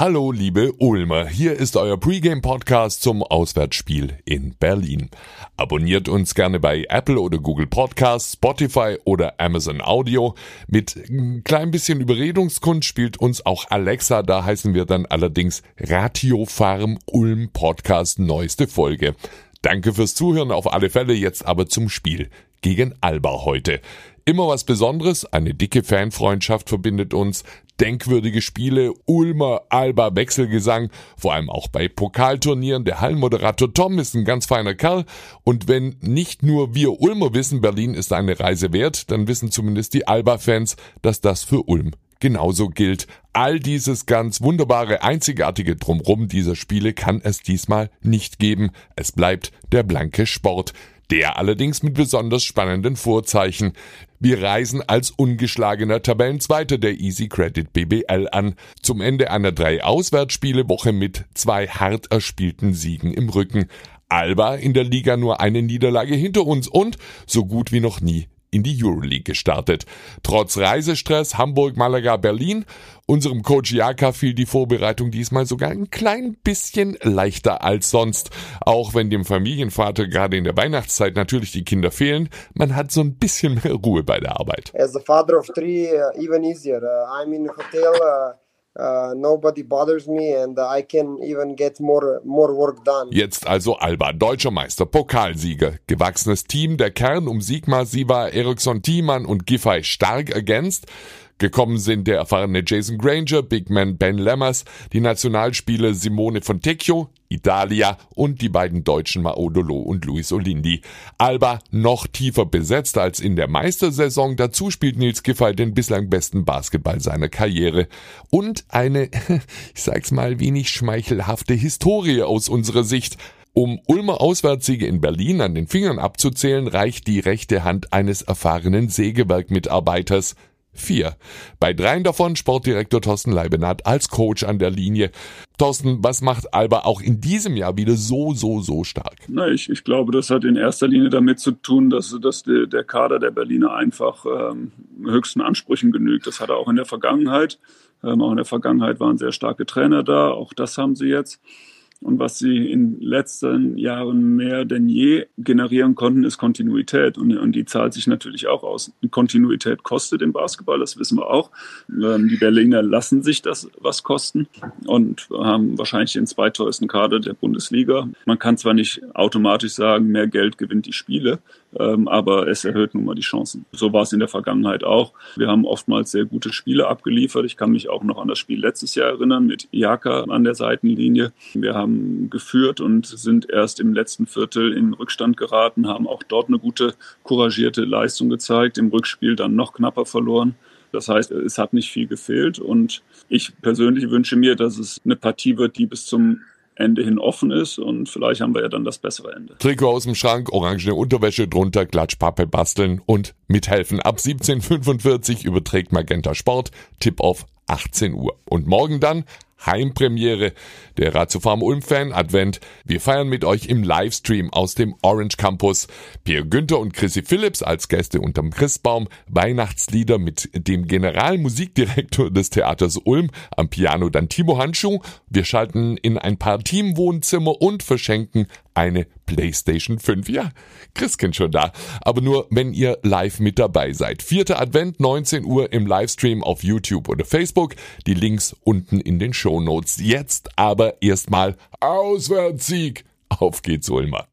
Hallo liebe Ulmer, hier ist euer Pre-Game-Podcast zum Auswärtsspiel in Berlin. Abonniert uns gerne bei Apple oder Google Podcasts, Spotify oder Amazon Audio. Mit ein klein bisschen Überredungskunst spielt uns auch Alexa, da heißen wir dann allerdings Ratio Farm Ulm Podcast neueste Folge. Danke fürs Zuhören auf alle Fälle, jetzt aber zum Spiel gegen Alba heute. Immer was Besonderes, eine dicke Fanfreundschaft verbindet uns, denkwürdige Spiele, Ulmer Alba Wechselgesang, vor allem auch bei Pokalturnieren. Der Hallenmoderator Tom ist ein ganz feiner Kerl und wenn nicht nur wir Ulmer wissen, Berlin ist eine Reise wert, dann wissen zumindest die Alba-Fans, dass das für Ulm genauso gilt. All dieses ganz wunderbare, einzigartige Drumrum dieser Spiele kann es diesmal nicht geben. Es bleibt der blanke Sport. Der allerdings mit besonders spannenden Vorzeichen. Wir reisen als ungeschlagener Tabellenzweiter der Easy Credit BBL an. Zum Ende einer drei Auswärtsspiele Woche mit zwei hart erspielten Siegen im Rücken. Alba in der Liga nur eine Niederlage hinter uns und so gut wie noch nie in die Euroleague gestartet. Trotz Reisestress Hamburg, Malaga, Berlin, unserem Coach Jaka fiel die Vorbereitung diesmal sogar ein klein bisschen leichter als sonst. Auch wenn dem Familienvater gerade in der Weihnachtszeit natürlich die Kinder fehlen, man hat so ein bisschen mehr Ruhe bei der Arbeit. As the father of three, uh, even easier. Uh, I'm in hotel. Uh, nobody bothers me and I can even get more, more work done. Jetzt also Alba, deutscher Meister, Pokalsieger, gewachsenes Team, der Kern um Sigmar, Siva, Eriksson, Thiemann und Giffey stark ergänzt. Gekommen sind der erfahrene Jason Granger, Big Man Ben Lammers, die Nationalspieler Simone Fontecchio, Italia und die beiden Deutschen Maodolo und Luis Olindi. Alba noch tiefer besetzt als in der Meistersaison. Dazu spielt Nils Giffey den bislang besten Basketball seiner Karriere. Und eine, ich sag's mal, wenig schmeichelhafte Historie aus unserer Sicht. Um Ulmer Auswärtssiege in Berlin an den Fingern abzuzählen, reicht die rechte Hand eines erfahrenen Sägewerkmitarbeiters. Vier. Bei dreien davon Sportdirektor Thorsten Leibenhardt als Coach an der Linie. Thorsten, was macht Alba auch in diesem Jahr wieder so, so, so stark? Na, ich, ich glaube, das hat in erster Linie damit zu tun, dass, dass der, der Kader der Berliner einfach ähm, höchsten Ansprüchen genügt. Das hat er auch in der Vergangenheit. Ähm, auch in der Vergangenheit waren sehr starke Trainer da. Auch das haben sie jetzt. Und was sie in letzten Jahren mehr denn je generieren konnten, ist Kontinuität. Und, und die zahlt sich natürlich auch aus. Kontinuität kostet im Basketball, das wissen wir auch. Ähm, die Berliner lassen sich das was kosten und haben wahrscheinlich den zweiteuersten Kader der Bundesliga. Man kann zwar nicht automatisch sagen, mehr Geld gewinnt die Spiele, ähm, aber es erhöht nun mal die Chancen. So war es in der Vergangenheit auch. Wir haben oftmals sehr gute Spiele abgeliefert. Ich kann mich auch noch an das Spiel letztes Jahr erinnern mit Jaka an der Seitenlinie. Wir haben geführt und sind erst im letzten Viertel in Rückstand geraten, haben auch dort eine gute, couragierte Leistung gezeigt, im Rückspiel dann noch knapper verloren. Das heißt, es hat nicht viel gefehlt und ich persönlich wünsche mir, dass es eine Partie wird, die bis zum Ende hin offen ist und vielleicht haben wir ja dann das bessere Ende. Trikot aus dem Schrank, orangene Unterwäsche drunter, Klatschpappe basteln und mithelfen. Ab 17.45 überträgt Magenta Sport, Tipp auf 18 Uhr. Und morgen dann Heimpremiere der Ratiofarm Ulm Fan Advent. Wir feiern mit euch im Livestream aus dem Orange Campus. Pierre Günther und Chrissy Phillips als Gäste unterm Christbaum, Weihnachtslieder mit dem Generalmusikdirektor des Theaters Ulm, am Piano dann Timo Handschuh. Wir schalten in ein paar Teamwohnzimmer und verschenken eine PlayStation 5. Ja, Christkind schon da. Aber nur, wenn ihr live mit dabei seid. Vierter Advent, 19 Uhr im Livestream auf YouTube oder Facebook. Die Links unten in den Show Notes. Jetzt aber erstmal Auswärtssieg. Auf geht's, Ulmer.